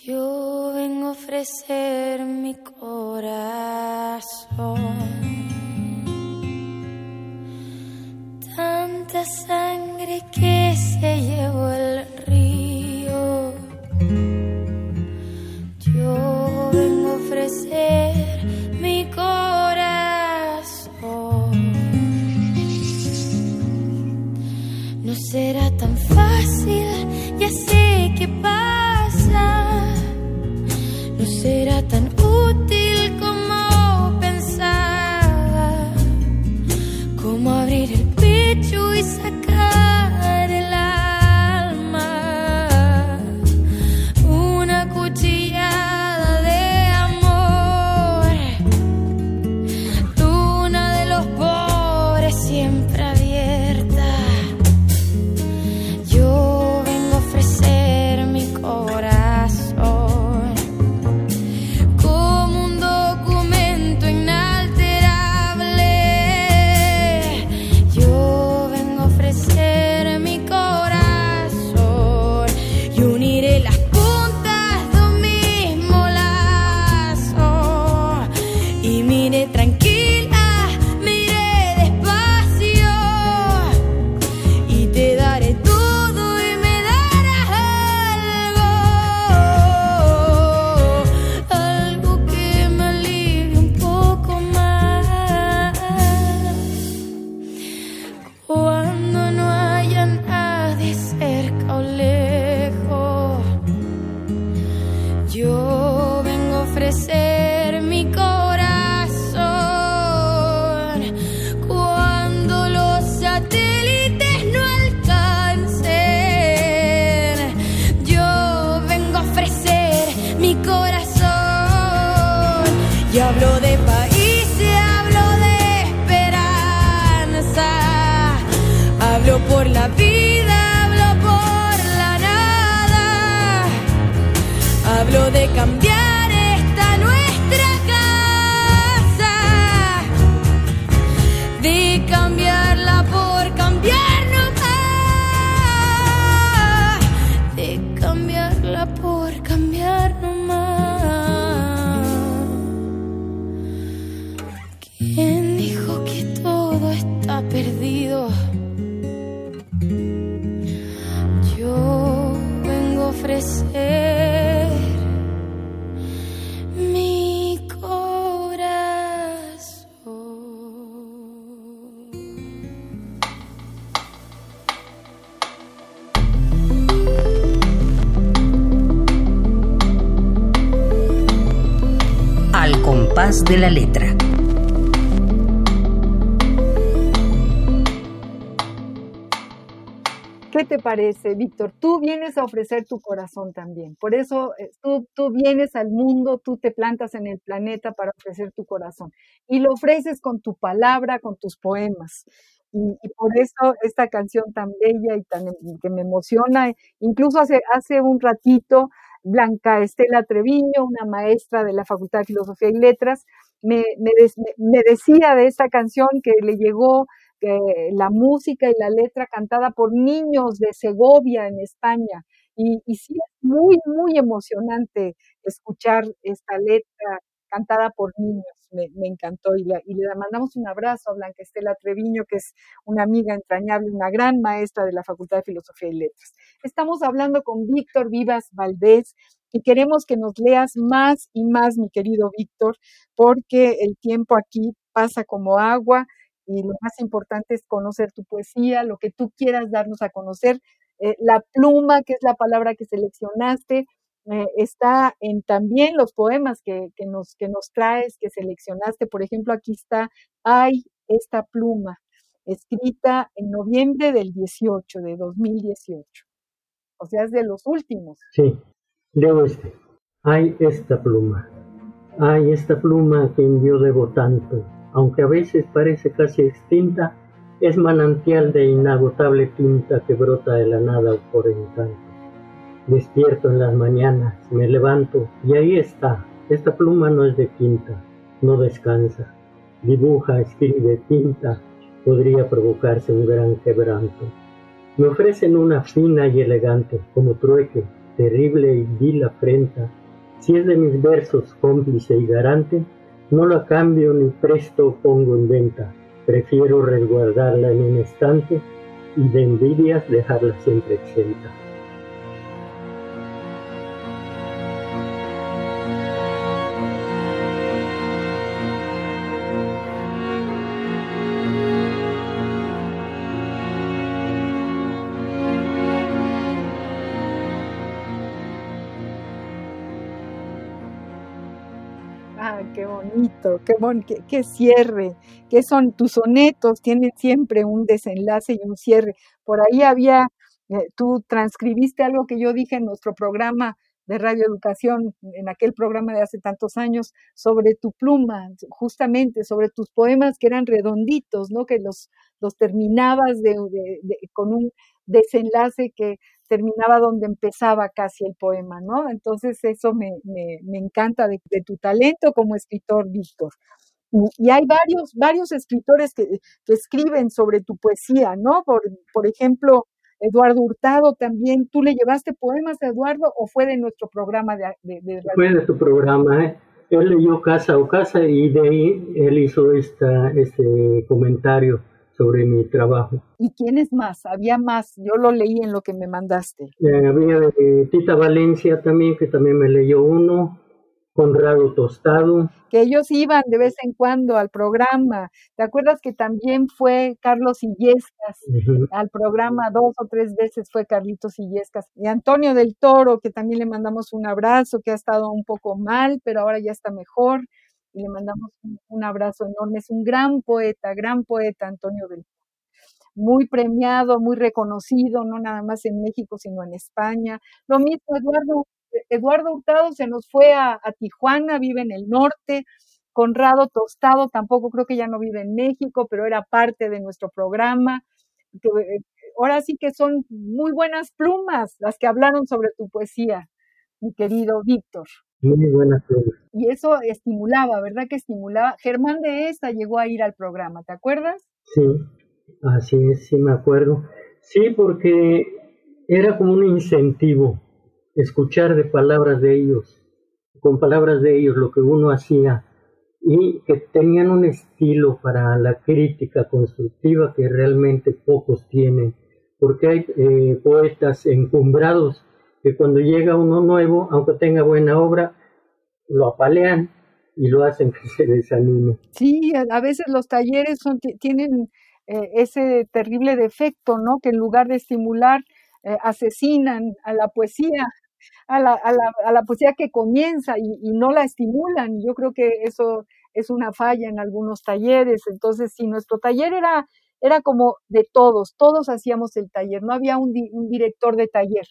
Speaker 6: Yo vengo a ofrecer mi corazón. tanta sangre que se llevó el Será tan fácil, ya sé qué pasa. No será tan útil. De la
Speaker 5: letra.
Speaker 2: ¿Qué te parece, Víctor? Tú vienes a ofrecer tu corazón también. Por eso eh, tú, tú vienes al mundo, tú te plantas en el planeta para ofrecer tu corazón. Y lo ofreces con tu palabra, con tus poemas. Y, por eso esta canción tan bella y tan que me emociona, incluso hace, hace un ratito, Blanca Estela Treviño, una maestra de la Facultad de Filosofía y Letras, me, decía de esta canción que le llegó la música y la letra cantada por niños de Segovia en España. Y, y sí, es muy, muy emocionante escuchar esta letra cantada por niños. Me, encantó y, la- y le mandamos un abrazo a Blanca Estela Treviño, que es una amiga entrañable, una gran maestra de la Facultad de Filosofía y Letras. Estamos hablando con Víctor Vivas Valdés y queremos que nos leas más y más, mi querido Víctor, porque el tiempo aquí pasa como agua y lo más importante es conocer tu poesía, lo que tú quieras darnos a conocer. Eh, la pluma, que es la palabra que seleccionaste, eh, está en también los poemas que, que, nos, que nos traes, que seleccionaste. Por ejemplo, aquí está, hay esta pluma, escrita en noviembre del 18, de 2018. O sea, es de los últimos.
Speaker 1: Sí, leo este. Hay esta pluma. Hay esta pluma a quien yo debo tanto. Aunque a veces parece casi extinta, es manantial de inagotable tinta que brota de la nada por encanto. Despierto en las mañanas, me levanto y ahí está. Esta pluma no es de quinta, no descansa. Dibuja, escribe, pinta, podría provocarse un gran quebranto. Me ofrecen una fina y elegante, como trueque, terrible y vil afrenta. Si es de mis versos cómplice y garante, no la cambio ni presto pongo en venta. Prefiero resguardarla en un estante y de envidias dejarla siempre exenta.
Speaker 2: Qué bonito, qué, bon qué, qué, cierre, qué son tus sonetos, tienen siempre un desenlace y un cierre. Por ahí había, eh, tú transcribiste algo que yo dije en nuestro programa de radioeducación, en aquel programa de hace tantos años, sobre tu pluma, justamente sobre tus poemas que eran redonditos, ¿no? Que los, los terminabas de, con un desenlace que terminaba donde empezaba casi el poema, ¿no? Entonces eso me, me, encanta de, tu talento como escritor, Víctor. Y, hay varios, varios escritores que, que, escriben sobre tu poesía, ¿no? Por, por ejemplo, Eduardo Hurtado también. ¿Tú le llevaste poemas a Eduardo o fue de nuestro programa de, de, de
Speaker 1: Fue de tu programa, ¿eh? él leyó Casa o Casa y de ahí él hizo esta, este comentario sobre mi trabajo.
Speaker 2: ¿Y quiénes más? Había más, yo lo leí en lo que me mandaste.
Speaker 1: Eh, había eh, Tita Valencia también, que también me leyó uno, Conrado Tostado.
Speaker 2: Que ellos iban de vez en cuando al programa. ¿Te acuerdas que también fue Carlos Illescas al programa dos o tres veces fue Carlitos Illescas? Y Antonio del Toro, que también le mandamos un abrazo, que ha estado un poco mal, pero ahora ya está mejor. Y le mandamos un, abrazo enorme. Es un gran poeta, gran poeta Antonio del muy premiado, muy reconocido, no nada más en México, sino en España. Lo mismo Eduardo Eduardo Hurtado se nos fue a, Tijuana, vive en el norte. Conrado Tostado tampoco creo que ya no vive en México, pero era parte de nuestro programa. Ahora sí que son muy buenas plumas las que hablaron sobre tu poesía, mi querido Víctor.
Speaker 1: Muy buenas.
Speaker 2: Y eso estimulaba, ¿verdad? Que estimulaba. Germán de esta llegó a ir al programa, ¿te acuerdas?
Speaker 1: Sí, así es, sí me acuerdo. Sí, porque era como un incentivo escuchar de palabras de ellos, con palabras de ellos lo que uno hacía y que tenían un estilo para la crítica constructiva que realmente pocos tienen, porque hay eh, poetas encumbrados que cuando llega uno nuevo, aunque tenga buena obra, lo apalean y lo hacen *laughs* que se desanime.
Speaker 2: Sí, a veces los talleres son, tienen eh, ese terrible defecto, ¿no? Que en lugar de estimular, eh, asesinan a la poesía a la, a la, a la poesía que comienza y, no la estimulan. Yo creo que eso es una falla en algunos talleres. Entonces, si nuestro taller era, era como de todos, todos hacíamos el taller, no había un, un director de taller.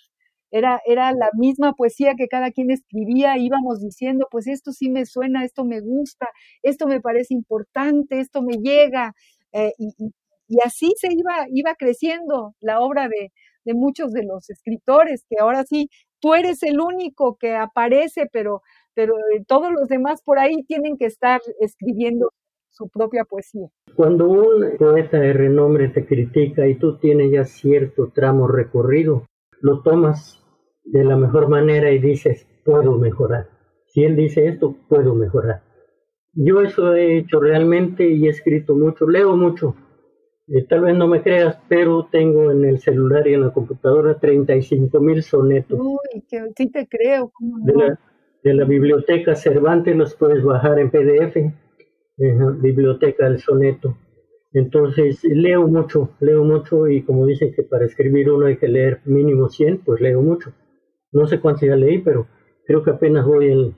Speaker 2: Era, era, la misma poesía que cada quien escribía, íbamos diciendo, pues esto sí me suena, esto me gusta, esto me parece importante, esto me llega, eh, y, y, así se iba, iba creciendo la obra de, de muchos de los escritores, que ahora sí tú eres el único que aparece, pero, pero eh, todos los demás por ahí tienen que estar escribiendo su propia poesía.
Speaker 1: Cuando un poeta de renombre te critica y tú tienes ya cierto tramo recorrido, lo tomas de la mejor manera y dices, puedo mejorar. Si él dice esto, puedo mejorar. Yo eso he hecho realmente y he escrito mucho, leo mucho, eh, tal vez no me creas, pero tengo en el celular y en la computadora 35 mil sonetos.
Speaker 2: Uy, que sí te creo.
Speaker 1: de, la, biblioteca Cervantes los puedes bajar en PDF, biblioteca del soneto. Entonces leo mucho, leo mucho y como dicen que para escribir uno hay que leer mínimo 100, pues leo mucho. No sé cuánto ya leí, pero creo que apenas voy en,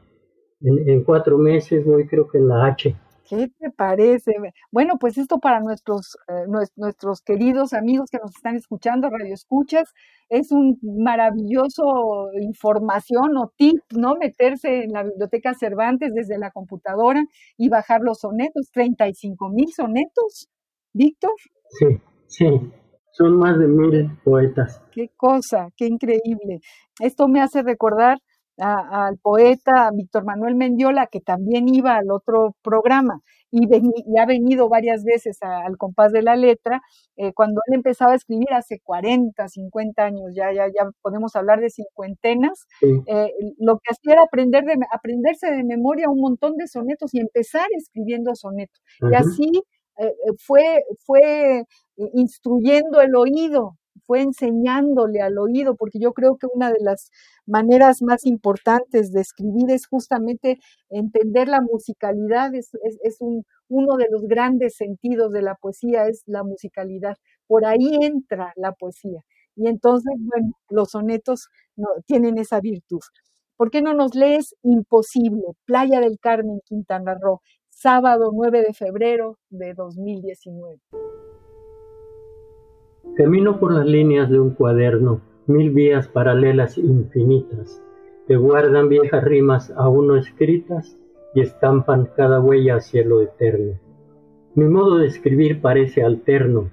Speaker 1: en, en cuatro meses, voy creo que en la H.
Speaker 2: ¿Qué te parece? Bueno, pues esto para nuestros, eh, nuestros queridos amigos que nos están escuchando, Radio Escuchas, es un maravilloso información o tip, ¿no? Meterse en la biblioteca Cervantes desde la computadora y bajar los sonetos, 35 mil sonetos, Víctor.
Speaker 1: Sí, sí, son más de mil poetas.
Speaker 2: Qué cosa, qué increíble. Esto me hace recordar al poeta Víctor Manuel Mendiola, que también iba al otro programa y, ha venido varias veces al compás de la letra, eh, cuando él empezaba a escribir hace 40, 50 años, ya, ya, ya podemos hablar de cincuentenas, eh, lo que hacía era aprender de, aprenderse de memoria un montón de sonetos y empezar escribiendo sonetos. Y así eh, fue, fue instruyendo el oído fue enseñándole al oído, porque yo creo que una de las maneras más importantes de escribir es justamente entender la musicalidad, es, un, uno de los grandes sentidos de la poesía, es la musicalidad. Por ahí entra la poesía. Y entonces, bueno, los sonetos no, tienen esa virtud. ¿Por qué no nos lees Imposible, Playa del Carmen, Quintana Roo, sábado 9 de febrero de 2019?
Speaker 1: Camino por las líneas de un cuaderno, mil vías paralelas infinitas, que guardan viejas rimas aún no escritas y estampan cada huella hacia lo eterno. Mi modo de escribir parece alterno,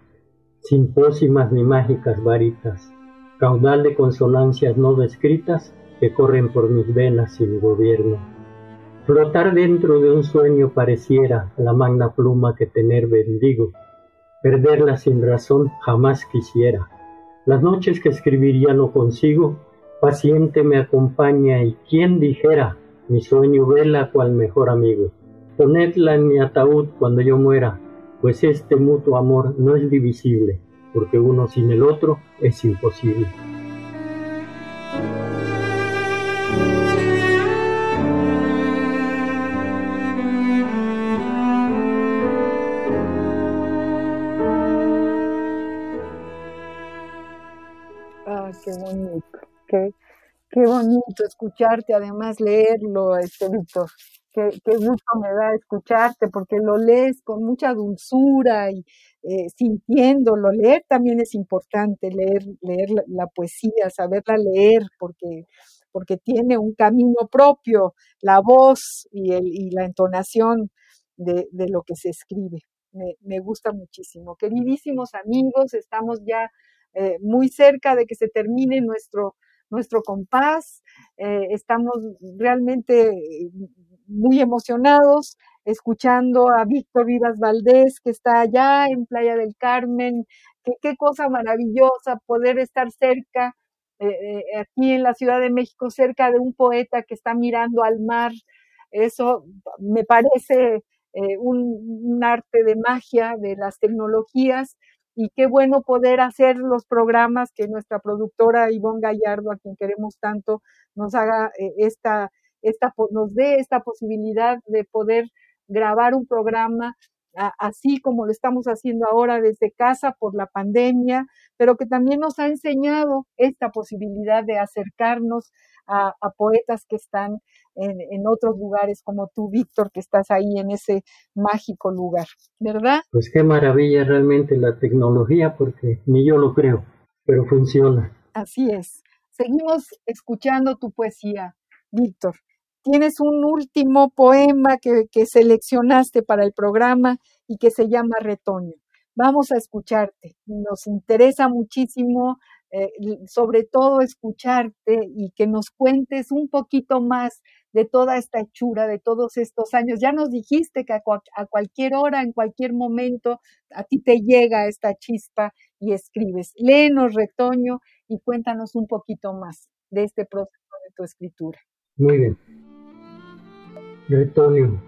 Speaker 1: sin pócimas ni mágicas varitas, caudal de consonancias no descritas que corren por mis venas sin gobierno. Flotar dentro de un sueño pareciera la magna pluma que tener bendigo, Perderla sin razón jamás quisiera. Las noches que escribiría no consigo, paciente me acompaña y quien dijera, mi sueño vela cual mejor amigo. Ponedla en mi ataúd cuando yo muera, pues este mutuo amor no es divisible, porque uno sin el otro es imposible.
Speaker 2: Qué bonito escucharte, además leerlo, este Víctor. Qué, qué, gusto me da escucharte porque lo lees con mucha dulzura y eh, sintiéndolo. Leer también es importante, leer, leer la, poesía, saberla leer porque, porque tiene un camino propio, la voz y la entonación de, de lo que se escribe. Me, me, gusta muchísimo. Queridísimos amigos, estamos ya eh, muy cerca de que se termine nuestro nuestro compás. Eh, estamos realmente muy emocionados escuchando a Víctor Vivas Valdés, que está allá en Playa del Carmen. Qué, cosa maravillosa poder estar cerca, eh, aquí en la Ciudad de México, cerca de un poeta que está mirando al mar. Eso me parece un arte de magia de las tecnologías y qué bueno poder hacer los programas que nuestra productora Ivonne Gallardo, a quien queremos tanto, nos haga eh, esta, esta, nos dé esta posibilidad de poder grabar un programa así como lo estamos haciendo ahora desde casa por la pandemia, pero que también nos ha enseñado esta posibilidad de acercarnos a, poetas que están en, otros lugares, como tú, Víctor, que estás ahí en ese mágico lugar, ¿verdad?
Speaker 1: Pues qué maravilla realmente la tecnología, porque ni yo lo creo, pero funciona.
Speaker 2: Así es. Seguimos escuchando tu poesía, Víctor. Tienes un último poema que, que seleccionaste para el programa y que se llama Retoño. Vamos a escucharte. Nos interesa muchísimo eh, sobre todo escucharte y que nos cuentes un poquito más de toda esta hechura, de todos estos años. Ya nos dijiste que a, cualquier hora, en cualquier momento, a ti te llega esta chispa y escribes. Léenos, Retoño, y cuéntanos un poquito más de este proceso de tu escritura.
Speaker 1: Muy bien. Retoño,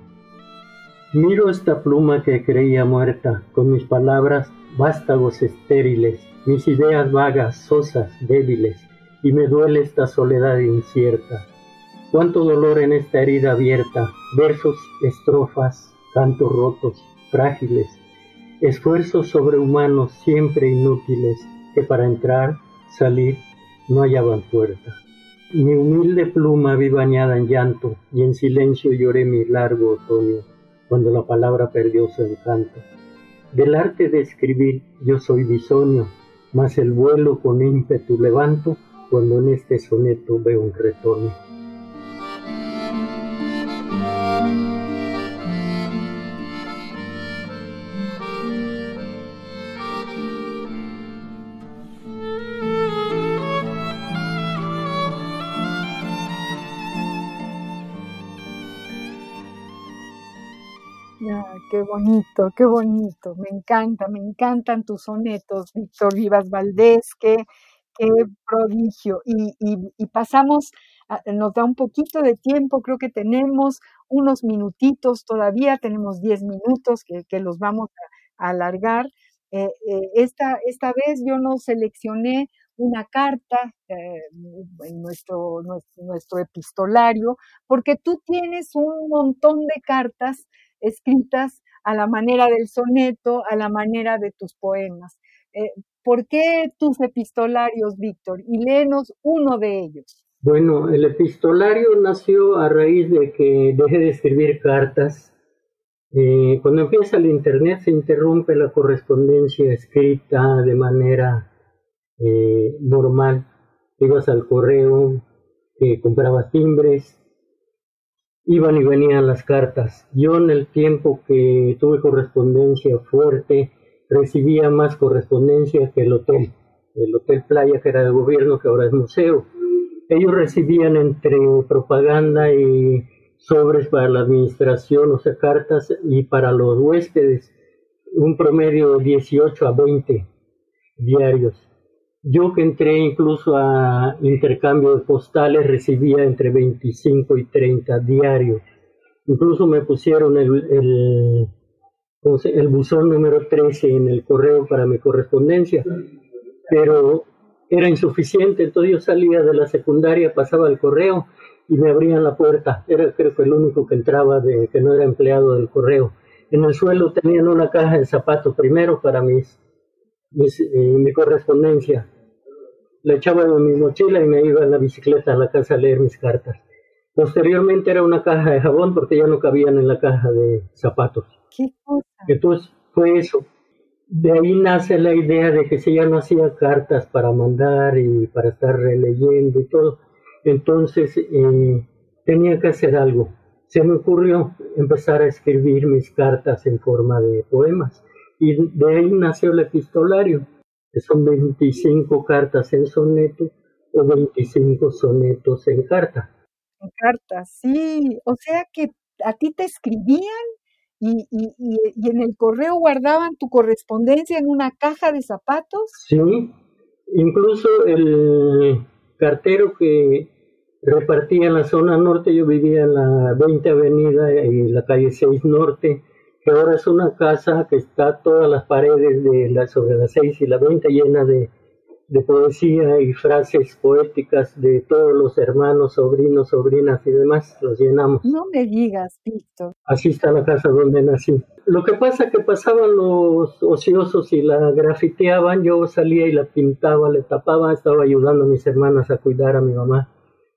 Speaker 1: miro esta pluma que creía muerta, con mis palabras vástagos estériles mis ideas vagas, sosas, débiles, y me duele esta soledad incierta. Cuánto dolor en esta herida abierta, versos, estrofas, cantos rotos, frágiles, esfuerzos sobrehumanos siempre inútiles, que para entrar, salir, no hallaban puerta. Mi humilde pluma vi bañada en llanto, y en silencio lloré mi largo otoño, cuando la palabra perdió su encanto. Del arte de escribir yo soy bisonio, mas el vuelo con ímpetu levanto cuando en este soneto veo un retorno.
Speaker 2: Bonito, qué bonito. Me encanta, me encantan tus sonetos, Víctor Vivas Valdés, qué, prodigio. Y, pasamos, nos da un poquito de tiempo, creo que tenemos unos minutitos todavía, tenemos diez minutos que, los vamos a, alargar. Eh, eh, esta, vez yo no seleccioné una carta eh, en nuestro, epistolario, porque tú tienes un montón de cartas escritas a la manera del soneto, a la manera de tus poemas. Eh, ¿Por qué tus epistolarios, Víctor? Y léenos uno de ellos.
Speaker 1: Bueno, el epistolario nació a raíz de que dejé de escribir cartas. Eh, cuando empieza el Internet se interrumpe la correspondencia escrita de manera eh, normal. Ibas al correo, comprabas timbres, iban y venían las cartas. Yo en el tiempo que tuve correspondencia fuerte, recibía más correspondencia que el hotel, el Hotel Playa que era del gobierno, que ahora es museo. Ellos recibían entre propaganda y sobres para la administración, o sea, cartas, y para los huéspedes, un promedio de 18 a 20 diarios. Yo que entré incluso a intercambio de postales recibía entre 25 y 30 diarios. Incluso me pusieron el, buzón número 13 en el correo para mi correspondencia, pero era insuficiente, entonces yo salía de la secundaria, pasaba al correo y me abrían la puerta. Era creo que el único que entraba de que no era empleado del correo. En el suelo tenían una caja de zapatos primero para mis, eh, mi correspondencia. La echaba en mi mochila y me iba en la bicicleta a la casa a leer mis cartas. Posteriormente era una caja de jabón porque ya no cabían en la caja de zapatos.
Speaker 2: ¿Qué cosa?
Speaker 1: Entonces fue eso. De ahí nace la idea de que si ya no hacía cartas para mandar y para estar releyendo y todo, entonces eh, tenía que hacer algo. Se me ocurrió empezar a escribir mis cartas en forma de poemas y de ahí nació el epistolario, que son 25 cartas en soneto o 25 sonetos en carta.
Speaker 2: En carta, sí. O sea que a ti te escribían y, y, y, en el correo guardaban tu correspondencia en una caja de zapatos.
Speaker 1: Sí, incluso el cartero que repartía en la zona norte, yo vivía en la 20 Avenida y la calle 6 Norte, que ahora es una casa que está todas las paredes de la, sobre la 6 y la 20 llena de, de poesía y frases poéticas de todos los hermanos, sobrinos, sobrinas y demás, los llenamos.
Speaker 2: No me digas, Víctor.
Speaker 1: Así está la casa donde nací. Lo que pasa es que pasaban los ociosos y la grafiteaban, yo salía y la pintaba, le tapaba, estaba ayudando a mis hermanas a cuidar a mi mamá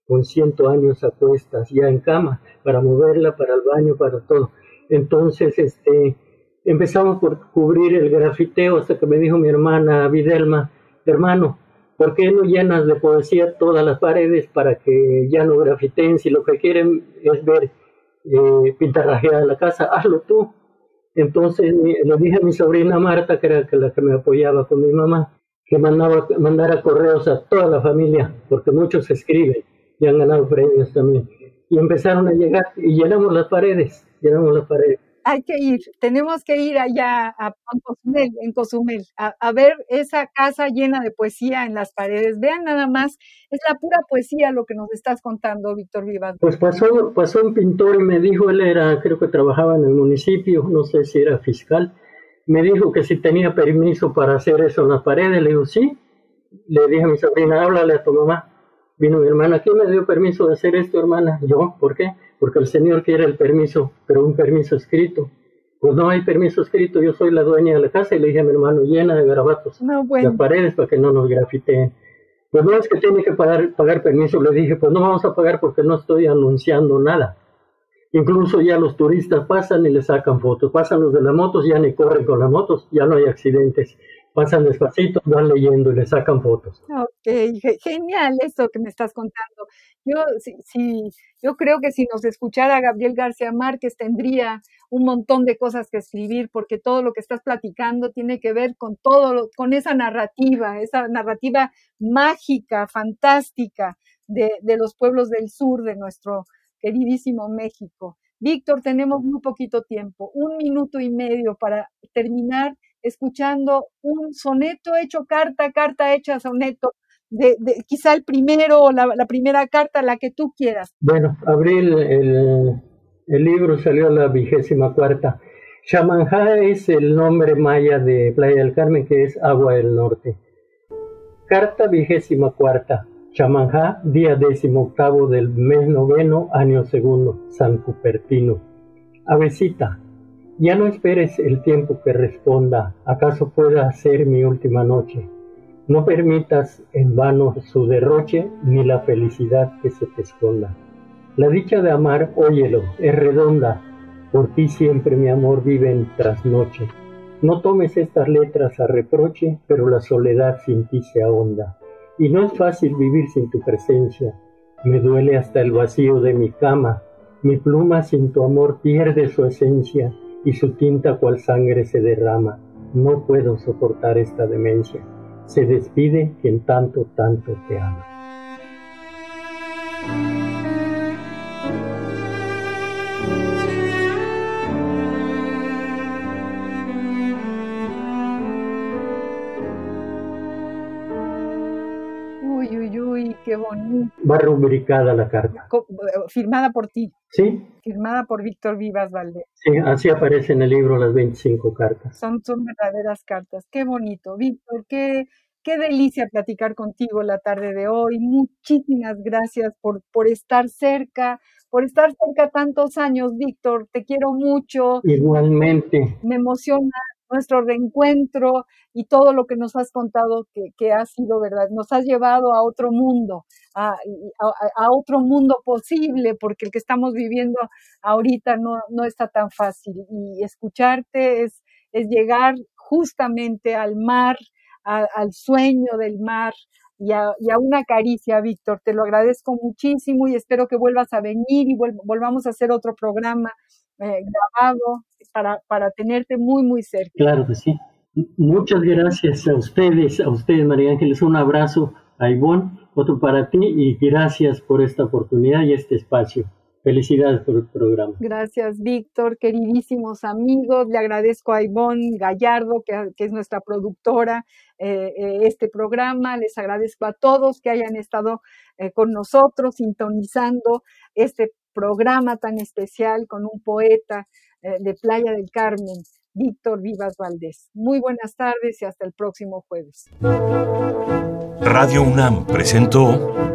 Speaker 1: con ciento años a cuestas, ya en cama, para moverla, para el baño, para todo. Entonces, este, empezamos por cubrir el grafiteo hasta que me dijo mi hermana Videlma, hermano, ¿por qué no llenas de poesía todas las paredes para que ya no grafiteen? Si lo que quieren es ver eh, pintarrajeada la casa, hazlo tú. Entonces le dije a mi sobrina Marta, que era la que me apoyaba con mi mamá, que mandaba, mandara correos a toda la familia, porque muchos escriben y han ganado premios también. Y empezaron a llegar y llenamos las paredes, llenamos las paredes.
Speaker 2: Hay que ir, tenemos que ir allá a Cozumel, en Cozumel, a, ver esa casa llena de poesía en las paredes. Vean nada más, es la pura poesía lo que nos estás contando, Víctor Vivas.
Speaker 1: Pues pasó, pasó un pintor y me dijo, él era, creo que trabajaba en el municipio, no sé si era fiscal, me dijo que si tenía permiso para hacer eso en las paredes, le digo, sí. Le dije a mi sobrina, háblale a tu mamá Vino mi hermana, ¿quién me dio permiso de hacer esto, hermana? Yo, ¿por qué? Porque el Señor quiere el permiso, pero un permiso escrito. Pues no hay permiso escrito, yo soy la dueña de la casa y le dije a mi hermano, llena de garabatos
Speaker 2: no, bueno.
Speaker 1: las paredes para que no nos grafiteen. Pues no es que tiene que pagar, pagar permiso, le dije, pues no vamos a pagar porque no estoy anunciando nada. Incluso ya los turistas pasan y le sacan fotos, pasan los de las motos, ya ni corren con las motos, ya no hay accidentes pasan despacito, van leyendo y le sacan fotos.
Speaker 2: Ok, genial eso que me estás contando. Yo, sí, sí, yo creo que si nos escuchara Gabriel García Márquez tendría un montón de cosas que escribir porque todo lo que estás platicando tiene que ver con todo, con esa narrativa, esa narrativa mágica, fantástica de los pueblos del sur de nuestro queridísimo México. Víctor, tenemos muy poquito tiempo, un minuto y medio para terminar escuchando un soneto hecho carta, carta hecha soneto, de, quizá el primero o la, primera carta, la que tú quieras.
Speaker 1: Bueno, abril, el, el libro salió a la vigésima cuarta. Chamanjá es el nombre maya de Playa del Carmen, que es agua del norte. Carta vigésima cuarta. Chamanjá, día décimo octavo del mes noveno, año segundo, San Cupertino. Avecita, ya no esperes el tiempo que responda, acaso pueda ser mi última noche. No permitas en vano su derroche ni la felicidad que se te esconda. La dicha de amar, óyelo, es redonda, por ti siempre mi amor vive en trasnoche. No tomes estas letras a reproche, pero la soledad sin ti se ahonda. Y no es fácil vivir sin tu presencia. Me duele hasta el vacío de mi cama. Mi pluma sin tu amor pierde su esencia y su tinta cual sangre se derrama. No puedo soportar esta demencia. Se despide quien tanto, tanto te ama.
Speaker 2: Qué bonito.
Speaker 1: Va rubricada la carta.
Speaker 2: Firmada por ti.
Speaker 1: Sí.
Speaker 2: Firmada por Víctor Vivas Valdés.
Speaker 1: Sí, así aparece en el libro las 25 cartas.
Speaker 2: Son, son verdaderas cartas. Qué bonito. Víctor, qué, qué delicia platicar contigo la tarde de hoy. Muchísimas gracias por, por estar cerca, por estar cerca tantos años, Víctor. Te quiero mucho.
Speaker 1: Igualmente.
Speaker 2: Me emociona nuestro reencuentro y todo lo que nos has contado que, ha sido verdad. Nos has llevado a otro mundo, a, otro mundo posible, porque el que estamos viviendo ahorita no, no está tan fácil. Y escucharte es, es llegar justamente al mar, al sueño del mar, y a, una caricia, Víctor. Te lo agradezco muchísimo y espero que vuelvas a venir y volvamos a hacer otro programa eh, grabado para, para tenerte muy, muy cerca.
Speaker 1: Claro que sí. Muchas gracias a ustedes, a ustedes, María Ángeles. Un abrazo a Ivonne, otro para ti y gracias por esta oportunidad y este espacio. Felicidades por el programa.
Speaker 2: Gracias, Víctor, queridísimos amigos. Le agradezco a Ivonne Gallardo, que, es nuestra productora, eh, eh, este programa. Les agradezco a todos que hayan estado eh, con nosotros, sintonizando este programa tan especial con un poeta de Playa del Carmen, Víctor Vivas Valdés. Muy buenas tardes y hasta el próximo jueves.
Speaker 7: Radio UNAM presentó